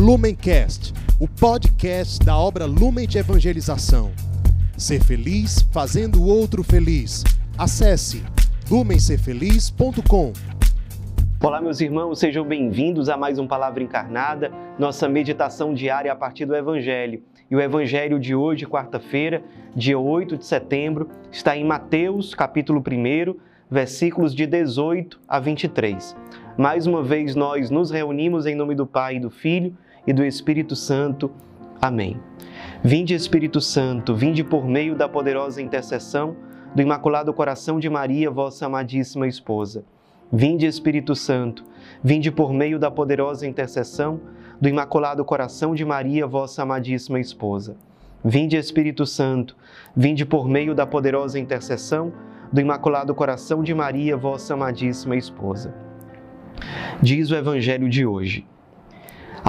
Lumencast, o podcast da obra Lumen de Evangelização. Ser feliz fazendo o outro feliz. Acesse lumencerfeliz.com. Olá, meus irmãos, sejam bem-vindos a mais um Palavra Encarnada, nossa meditação diária a partir do Evangelho. E o Evangelho de hoje, quarta-feira, dia 8 de setembro, está em Mateus, capítulo 1, versículos de 18 a 23. Mais uma vez nós nos reunimos em nome do Pai, do Filho e do Espírito Santo. Amém. Vinde, Espírito Santo, vinde por meio da poderosa intercessão do Imaculado Coração de Maria, vossa amadíssima esposa. Vinde, Espírito Santo, vinde por meio da poderosa intercessão do Imaculado Coração de Maria, vossa amadíssima esposa. Vinde, Espírito Santo, vinde por meio da poderosa intercessão do Imaculado Coração de Maria, vossa amadíssima esposa. Diz o Evangelho de hoje.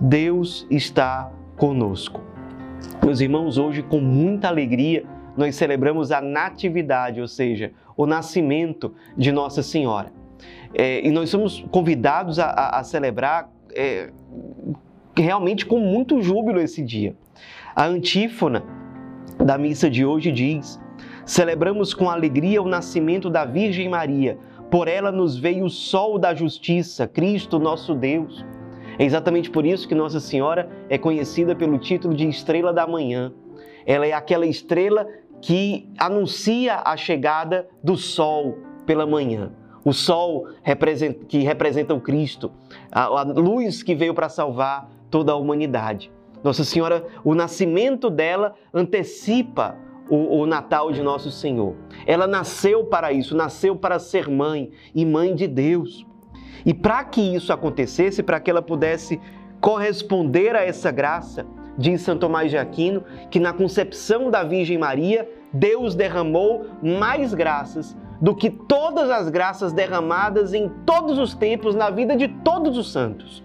Deus está conosco. Meus irmãos, hoje com muita alegria nós celebramos a natividade, ou seja, o nascimento de Nossa Senhora. É, e nós somos convidados a, a, a celebrar é, realmente com muito júbilo esse dia. A antífona da missa de hoje diz: Celebramos com alegria o nascimento da Virgem Maria, por ela nos veio o sol da justiça, Cristo nosso Deus. É exatamente por isso que Nossa Senhora é conhecida pelo título de Estrela da Manhã. Ela é aquela estrela que anuncia a chegada do sol pela manhã. O sol que representa o Cristo, a luz que veio para salvar toda a humanidade. Nossa Senhora, o nascimento dela antecipa o, o, Natal de Nosso Senhor. Ela nasceu para isso, nasceu para ser mãe e mãe de Deus. E para que isso acontecesse, para que ela pudesse corresponder a essa graça, diz Santo Tomás de Aquino, que na concepção da Virgem Maria, Deus derramou mais graças do que todas as graças derramadas em todos os tempos na vida de todos os santos.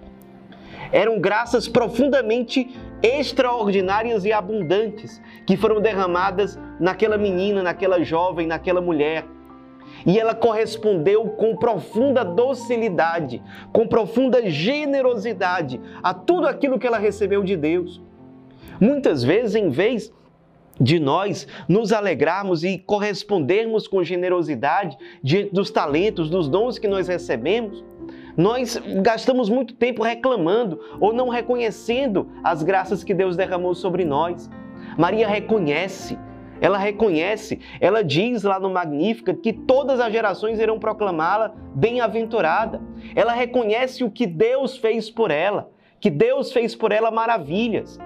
Eram graças profundamente extraordinárias e abundantes que foram derramadas naquela menina, naquela jovem, naquela mulher. E ela correspondeu com profunda docilidade, com profunda generosidade a tudo aquilo que ela recebeu de Deus. Muitas vezes, em vez de nós nos alegrarmos e correspondermos com generosidade diante dos talentos, dos dons que nós recebemos, nós gastamos muito tempo reclamando ou não reconhecendo as graças que Deus derramou sobre nós. Maria reconhece, ela reconhece, ela diz lá no Magnífica que todas as gerações irão proclamá-la bem-aventurada. Ela reconhece o que Deus fez por ela, que Deus fez por ela maravilhas.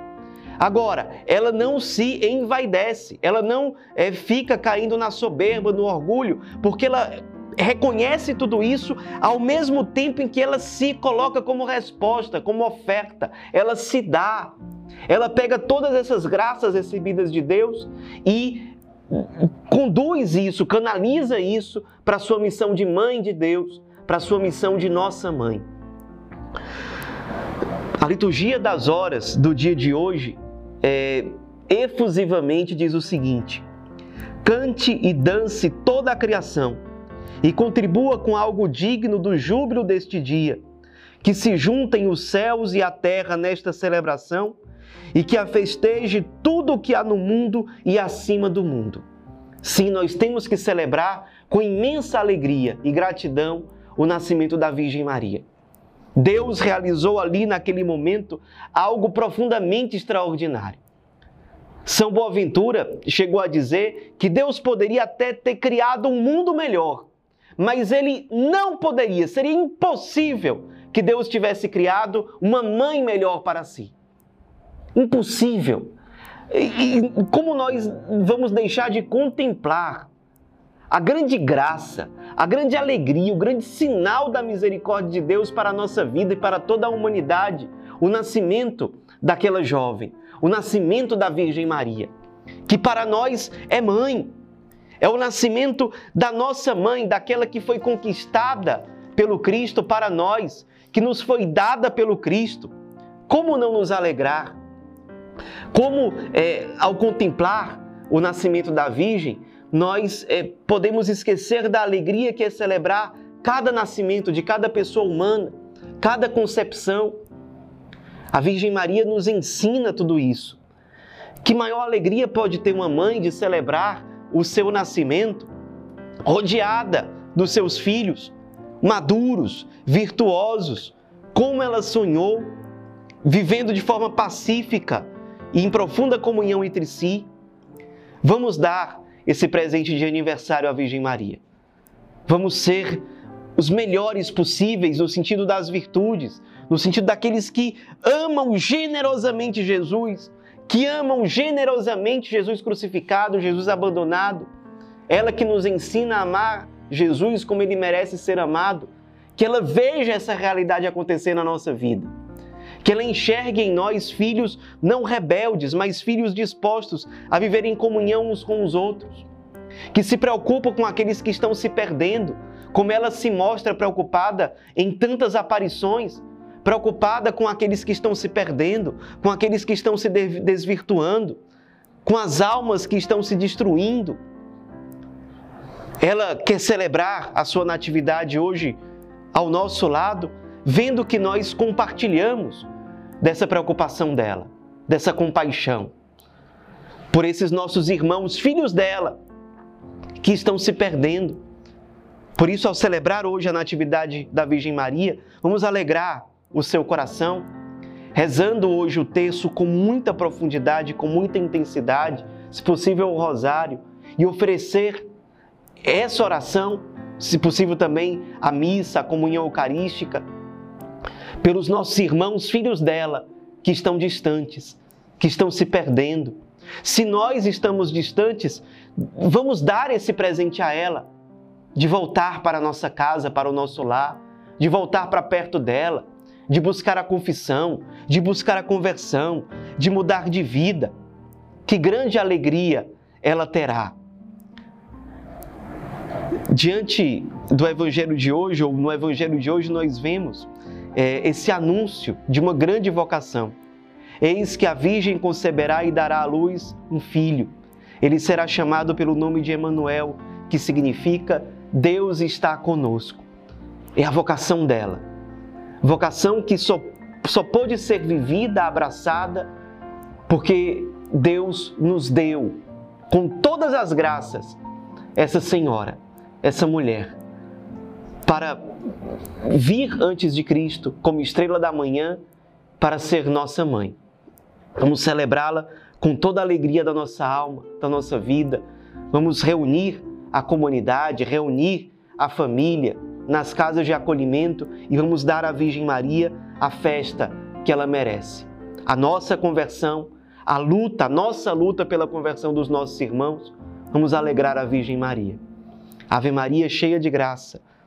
Agora, ela não se envaidece, ela não é, fica caindo na soberba, no orgulho, porque ela reconhece tudo isso ao mesmo tempo em que ela se coloca como resposta, como oferta, ela se dá. Ela pega todas essas graças recebidas de Deus e conduz isso, canaliza isso para a sua missão de mãe de Deus, para a sua missão de nossa mãe. A liturgia das horas do dia de hoje é, efusivamente diz o seguinte: cante e dance toda a criação e contribua com algo digno do júbilo deste dia, que se juntem os céus e a terra nesta celebração e que a festeje tudo o que há no mundo e acima do mundo. Sim, nós temos que celebrar com imensa alegria e gratidão o nascimento da Virgem Maria. Deus realizou ali naquele momento algo profundamente extraordinário. São Boaventura chegou a dizer que Deus poderia até ter criado um mundo melhor, mas ele não poderia, seria impossível que Deus tivesse criado uma mãe melhor para si. Impossível. E, como nós vamos deixar de contemplar a grande graça, a grande alegria, o grande sinal da misericórdia de Deus para a nossa vida e para toda a humanidade, o nascimento daquela jovem, o nascimento da Virgem Maria, que para nós é mãe. É o nascimento da nossa mãe, daquela que foi conquistada pelo Cristo para nós, que nos foi dada pelo Cristo. Como não nos alegrar? Como, é, ao contemplar o nascimento da Virgem, nós é, podemos esquecer da alegria que é celebrar cada nascimento de cada pessoa humana, cada concepção. A Virgem Maria nos ensina tudo isso. Que maior alegria pode ter uma mãe de celebrar o seu nascimento, rodeada dos seus filhos, maduros, virtuosos, como ela sonhou, vivendo de forma pacífica e em profunda comunhão entre si. Vamos dar esse presente de aniversário à Virgem Maria. Vamos ser os melhores possíveis no sentido das virtudes, no sentido daqueles que amam generosamente Jesus, que amam generosamente Jesus crucificado, Jesus abandonado. Ela que nos ensina a amar Jesus como ele merece ser amado, que ela veja essa realidade acontecer na nossa vida. Que ela enxergue em nós filhos não rebeldes, mas filhos dispostos a viver em comunhão uns com os outros. Que se preocupam com aqueles que estão se perdendo, como ela se mostra preocupada em tantas aparições, preocupada com aqueles que estão se perdendo, com aqueles que estão se desvirtuando, com as almas que estão se destruindo. Ela quer celebrar a sua natividade hoje ao nosso lado, vendo que nós compartilhamos dessa preocupação dela, dessa compaixão por esses nossos irmãos, filhos dela, que estão se perdendo. Por isso, ao celebrar hoje a Natividade da Virgem Maria, vamos alegrar o seu coração, rezando hoje o texto com muita profundidade, com muita intensidade, se possível o rosário, e oferecer essa oração, se possível também a missa, a comunhão eucarística, pelos nossos irmãos, filhos dela, que estão distantes, que estão se perdendo. Se nós estamos distantes, vamos dar esse presente a ela, de voltar para a nossa casa, para o nosso lar, de voltar para perto dela, de buscar a confissão, de buscar a conversão, de mudar de vida. Que grande alegria ela terá. Diante do evangelho de hoje, ou no evangelho de hoje, nós vemos é, esse anúncio de uma grande vocação. Eis que a Virgem conceberá e dará à luz um filho. Ele será chamado pelo nome de Emanuel, que significa Deus está conosco. É a vocação dela. Vocação que só, só pode ser vivida, abraçada, porque Deus nos deu, com todas as graças, essa senhora, essa mulher, para vir antes de Cristo como estrela da manhã para ser nossa mãe. Vamos celebrá-la com toda a alegria da nossa alma, da nossa vida. Vamos reunir a comunidade, reunir a família nas casas de acolhimento e vamos dar à Virgem Maria a festa que ela merece. A nossa conversão, a luta, a nossa luta pela conversão dos nossos irmãos, vamos alegrar a Virgem Maria. Ave Maria, cheia de graça,